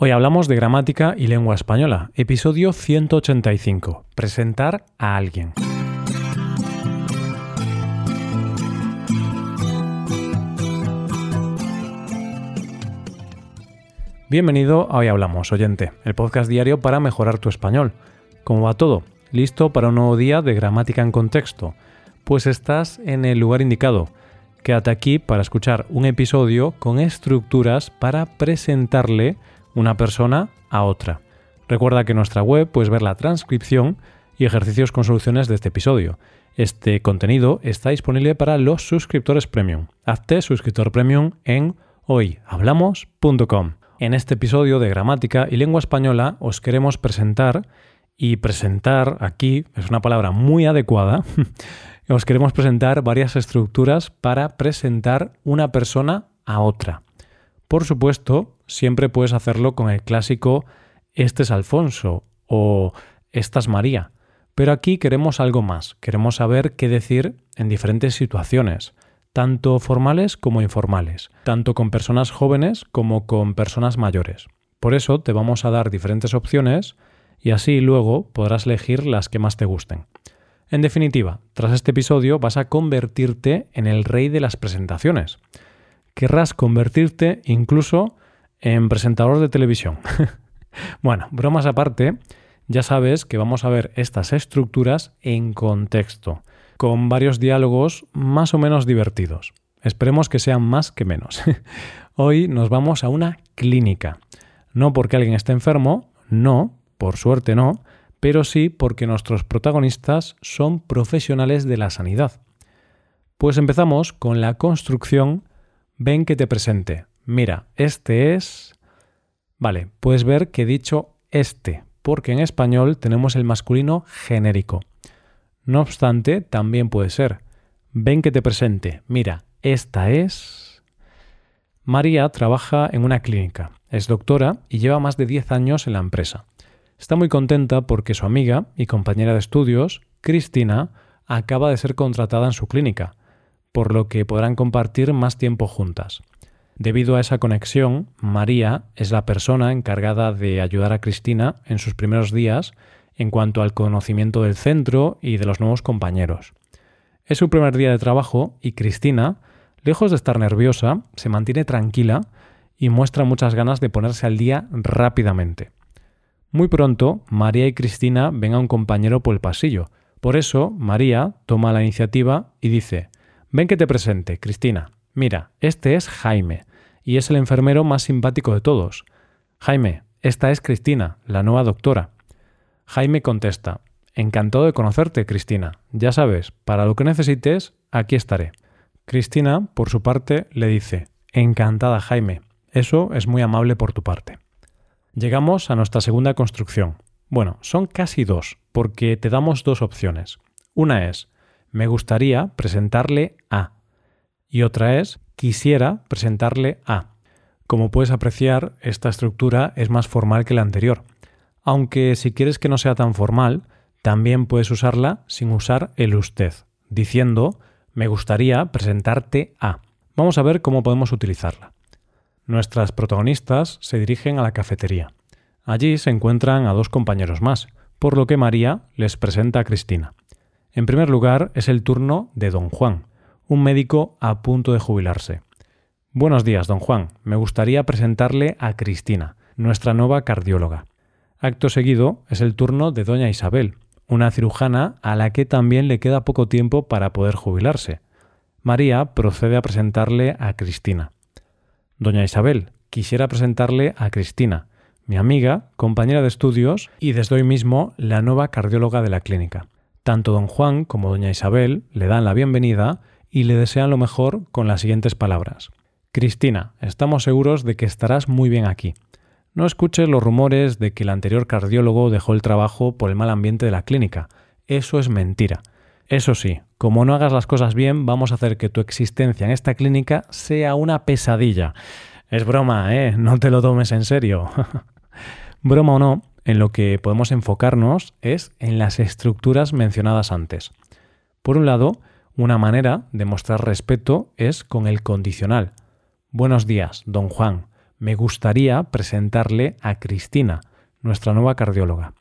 Hoy hablamos de gramática y lengua española, episodio 185, presentar a alguien. Bienvenido a Hoy Hablamos, oyente, el podcast diario para mejorar tu español. ¿Cómo va todo? ¿Listo para un nuevo día de gramática en contexto? Pues estás en el lugar indicado. Quédate aquí para escuchar un episodio con estructuras para presentarle una persona a otra. Recuerda que en nuestra web puedes ver la transcripción y ejercicios con soluciones de este episodio. Este contenido está disponible para los suscriptores premium. Hazte suscriptor premium en hoyhablamos.com. En este episodio de gramática y lengua española os queremos presentar, y presentar aquí es una palabra muy adecuada, os queremos presentar varias estructuras para presentar una persona a otra. Por supuesto, siempre puedes hacerlo con el clásico este es Alfonso o esta es María. Pero aquí queremos algo más, queremos saber qué decir en diferentes situaciones, tanto formales como informales, tanto con personas jóvenes como con personas mayores. Por eso te vamos a dar diferentes opciones y así luego podrás elegir las que más te gusten. En definitiva, tras este episodio vas a convertirte en el rey de las presentaciones querrás convertirte incluso en presentador de televisión. bueno, bromas aparte, ya sabes que vamos a ver estas estructuras en contexto, con varios diálogos más o menos divertidos. Esperemos que sean más que menos. Hoy nos vamos a una clínica. No porque alguien esté enfermo, no, por suerte no, pero sí porque nuestros protagonistas son profesionales de la sanidad. Pues empezamos con la construcción ven que te presente. Mira, este es... Vale, puedes ver que he dicho este, porque en español tenemos el masculino genérico. No obstante, también puede ser. Ven que te presente. Mira, esta es... María trabaja en una clínica, es doctora y lleva más de 10 años en la empresa. Está muy contenta porque su amiga y compañera de estudios, Cristina, acaba de ser contratada en su clínica por lo que podrán compartir más tiempo juntas. Debido a esa conexión, María es la persona encargada de ayudar a Cristina en sus primeros días en cuanto al conocimiento del centro y de los nuevos compañeros. Es su primer día de trabajo y Cristina, lejos de estar nerviosa, se mantiene tranquila y muestra muchas ganas de ponerse al día rápidamente. Muy pronto, María y Cristina ven a un compañero por el pasillo. Por eso, María toma la iniciativa y dice, Ven que te presente, Cristina. Mira, este es Jaime, y es el enfermero más simpático de todos. Jaime, esta es Cristina, la nueva doctora. Jaime contesta, Encantado de conocerte, Cristina. Ya sabes, para lo que necesites, aquí estaré. Cristina, por su parte, le dice, Encantada, Jaime. Eso es muy amable por tu parte. Llegamos a nuestra segunda construcción. Bueno, son casi dos, porque te damos dos opciones. Una es, me gustaría presentarle a. Y otra es, quisiera presentarle a. Como puedes apreciar, esta estructura es más formal que la anterior. Aunque si quieres que no sea tan formal, también puedes usarla sin usar el usted, diciendo me gustaría presentarte a. Vamos a ver cómo podemos utilizarla. Nuestras protagonistas se dirigen a la cafetería. Allí se encuentran a dos compañeros más, por lo que María les presenta a Cristina. En primer lugar, es el turno de don Juan, un médico a punto de jubilarse. Buenos días, don Juan. Me gustaría presentarle a Cristina, nuestra nueva cardióloga. Acto seguido es el turno de doña Isabel, una cirujana a la que también le queda poco tiempo para poder jubilarse. María procede a presentarle a Cristina. Doña Isabel, quisiera presentarle a Cristina, mi amiga, compañera de estudios y desde hoy mismo la nueva cardióloga de la clínica. Tanto don Juan como doña Isabel le dan la bienvenida y le desean lo mejor con las siguientes palabras. Cristina, estamos seguros de que estarás muy bien aquí. No escuches los rumores de que el anterior cardiólogo dejó el trabajo por el mal ambiente de la clínica. Eso es mentira. Eso sí, como no hagas las cosas bien, vamos a hacer que tu existencia en esta clínica sea una pesadilla. Es broma, ¿eh? No te lo tomes en serio. broma o no, en lo que podemos enfocarnos es en las estructuras mencionadas antes. Por un lado, una manera de mostrar respeto es con el condicional. Buenos días, don Juan. Me gustaría presentarle a Cristina, nuestra nueva cardióloga.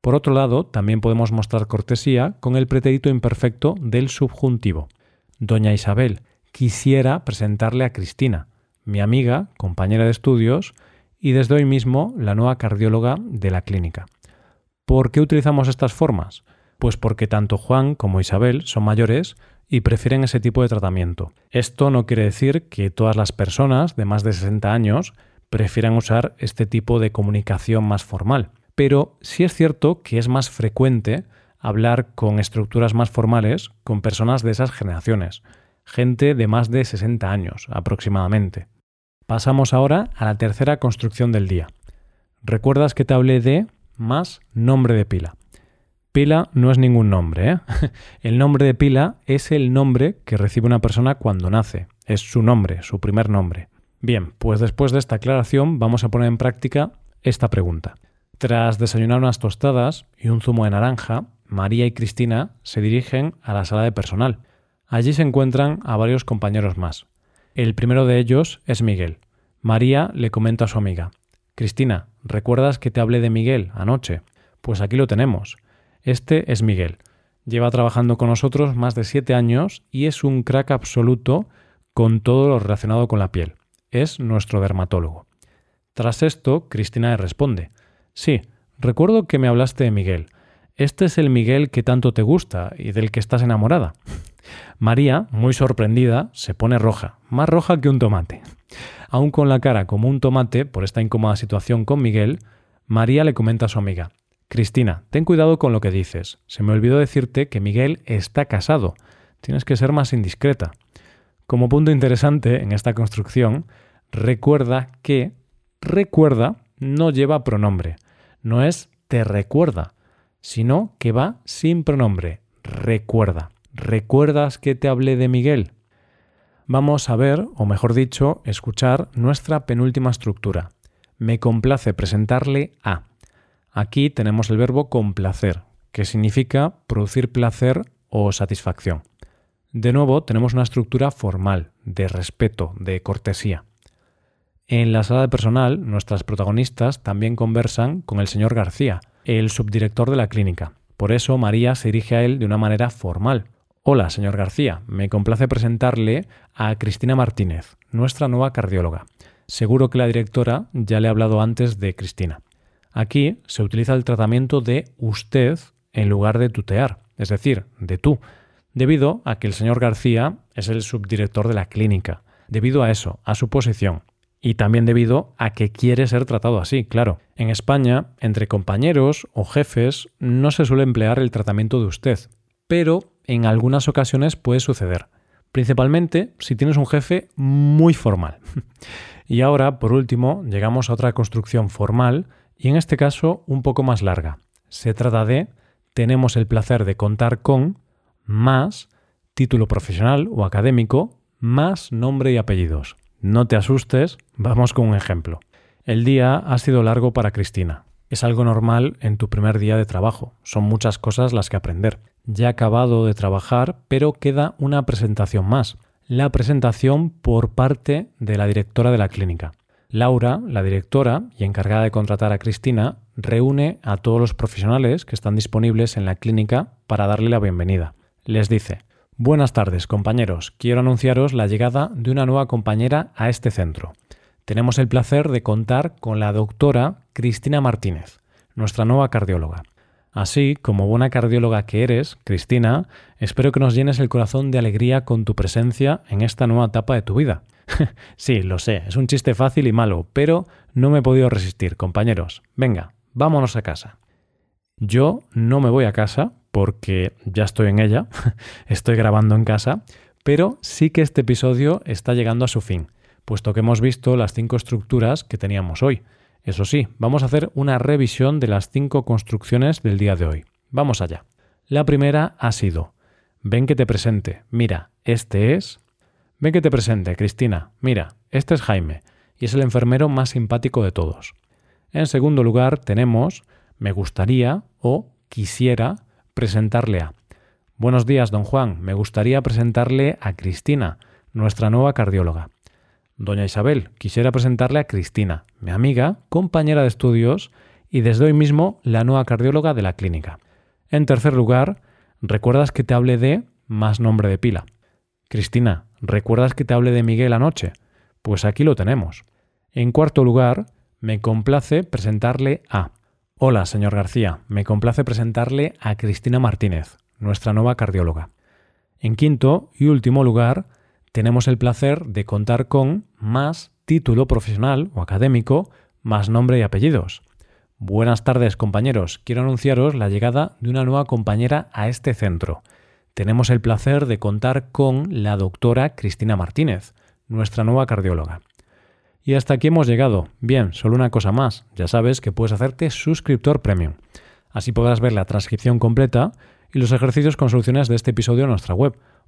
Por otro lado, también podemos mostrar cortesía con el pretérito imperfecto del subjuntivo. Doña Isabel, quisiera presentarle a Cristina, mi amiga, compañera de estudios y desde hoy mismo la nueva cardióloga de la clínica. ¿Por qué utilizamos estas formas? Pues porque tanto Juan como Isabel son mayores y prefieren ese tipo de tratamiento. Esto no quiere decir que todas las personas de más de 60 años prefieran usar este tipo de comunicación más formal. Pero sí es cierto que es más frecuente hablar con estructuras más formales con personas de esas generaciones, gente de más de 60 años aproximadamente. Pasamos ahora a la tercera construcción del día. ¿Recuerdas que te hablé de más nombre de pila? Pila no es ningún nombre. ¿eh? El nombre de pila es el nombre que recibe una persona cuando nace. Es su nombre, su primer nombre. Bien, pues después de esta aclaración vamos a poner en práctica esta pregunta. Tras desayunar unas tostadas y un zumo de naranja, María y Cristina se dirigen a la sala de personal. Allí se encuentran a varios compañeros más. El primero de ellos es Miguel. María le comenta a su amiga, Cristina, ¿recuerdas que te hablé de Miguel anoche? Pues aquí lo tenemos. Este es Miguel. Lleva trabajando con nosotros más de siete años y es un crack absoluto con todo lo relacionado con la piel. Es nuestro dermatólogo. Tras esto, Cristina le responde, Sí, recuerdo que me hablaste de Miguel. Este es el Miguel que tanto te gusta y del que estás enamorada. María, muy sorprendida, se pone roja, más roja que un tomate. Aún con la cara como un tomate por esta incómoda situación con Miguel, María le comenta a su amiga, Cristina, ten cuidado con lo que dices. Se me olvidó decirte que Miguel está casado. Tienes que ser más indiscreta. Como punto interesante en esta construcción, recuerda que recuerda no lleva pronombre. No es te recuerda, sino que va sin pronombre. Recuerda. ¿Recuerdas que te hablé de Miguel? Vamos a ver, o mejor dicho, escuchar nuestra penúltima estructura. Me complace presentarle a. Aquí tenemos el verbo complacer, que significa producir placer o satisfacción. De nuevo, tenemos una estructura formal, de respeto, de cortesía. En la sala de personal, nuestras protagonistas también conversan con el señor García, el subdirector de la clínica. Por eso María se dirige a él de una manera formal, Hola, señor García. Me complace presentarle a Cristina Martínez, nuestra nueva cardióloga. Seguro que la directora ya le ha hablado antes de Cristina. Aquí se utiliza el tratamiento de usted en lugar de tutear, es decir, de tú, debido a que el señor García es el subdirector de la clínica, debido a eso, a su posición, y también debido a que quiere ser tratado así, claro. En España, entre compañeros o jefes, no se suele emplear el tratamiento de usted, pero en algunas ocasiones puede suceder, principalmente si tienes un jefe muy formal. y ahora, por último, llegamos a otra construcción formal y en este caso un poco más larga. Se trata de tenemos el placer de contar con más título profesional o académico más nombre y apellidos. No te asustes, vamos con un ejemplo. El día ha sido largo para Cristina. Es algo normal en tu primer día de trabajo. Son muchas cosas las que aprender ya acabado de trabajar, pero queda una presentación más. La presentación por parte de la directora de la clínica. Laura, la directora y encargada de contratar a Cristina, reúne a todos los profesionales que están disponibles en la clínica para darle la bienvenida. Les dice, Buenas tardes, compañeros. Quiero anunciaros la llegada de una nueva compañera a este centro. Tenemos el placer de contar con la doctora Cristina Martínez, nuestra nueva cardióloga. Así, como buena cardióloga que eres, Cristina, espero que nos llenes el corazón de alegría con tu presencia en esta nueva etapa de tu vida. sí, lo sé, es un chiste fácil y malo, pero no me he podido resistir, compañeros. Venga, vámonos a casa. Yo no me voy a casa porque ya estoy en ella, estoy grabando en casa, pero sí que este episodio está llegando a su fin, puesto que hemos visto las cinco estructuras que teníamos hoy. Eso sí, vamos a hacer una revisión de las cinco construcciones del día de hoy. Vamos allá. La primera ha sido, ven que te presente, mira, este es... Ven que te presente, Cristina, mira, este es Jaime, y es el enfermero más simpático de todos. En segundo lugar tenemos, me gustaría o quisiera presentarle a... Buenos días, don Juan, me gustaría presentarle a Cristina, nuestra nueva cardióloga. Doña Isabel, quisiera presentarle a Cristina, mi amiga, compañera de estudios y desde hoy mismo la nueva cardióloga de la clínica. En tercer lugar, ¿recuerdas que te hablé de más nombre de pila? Cristina, ¿recuerdas que te hablé de Miguel anoche? Pues aquí lo tenemos. En cuarto lugar, me complace presentarle a... Hola, señor García, me complace presentarle a Cristina Martínez, nuestra nueva cardióloga. En quinto y último lugar, tenemos el placer de contar con más título profesional o académico, más nombre y apellidos. Buenas tardes compañeros, quiero anunciaros la llegada de una nueva compañera a este centro. Tenemos el placer de contar con la doctora Cristina Martínez, nuestra nueva cardióloga. Y hasta aquí hemos llegado. Bien, solo una cosa más. Ya sabes que puedes hacerte suscriptor premium. Así podrás ver la transcripción completa y los ejercicios con soluciones de este episodio en nuestra web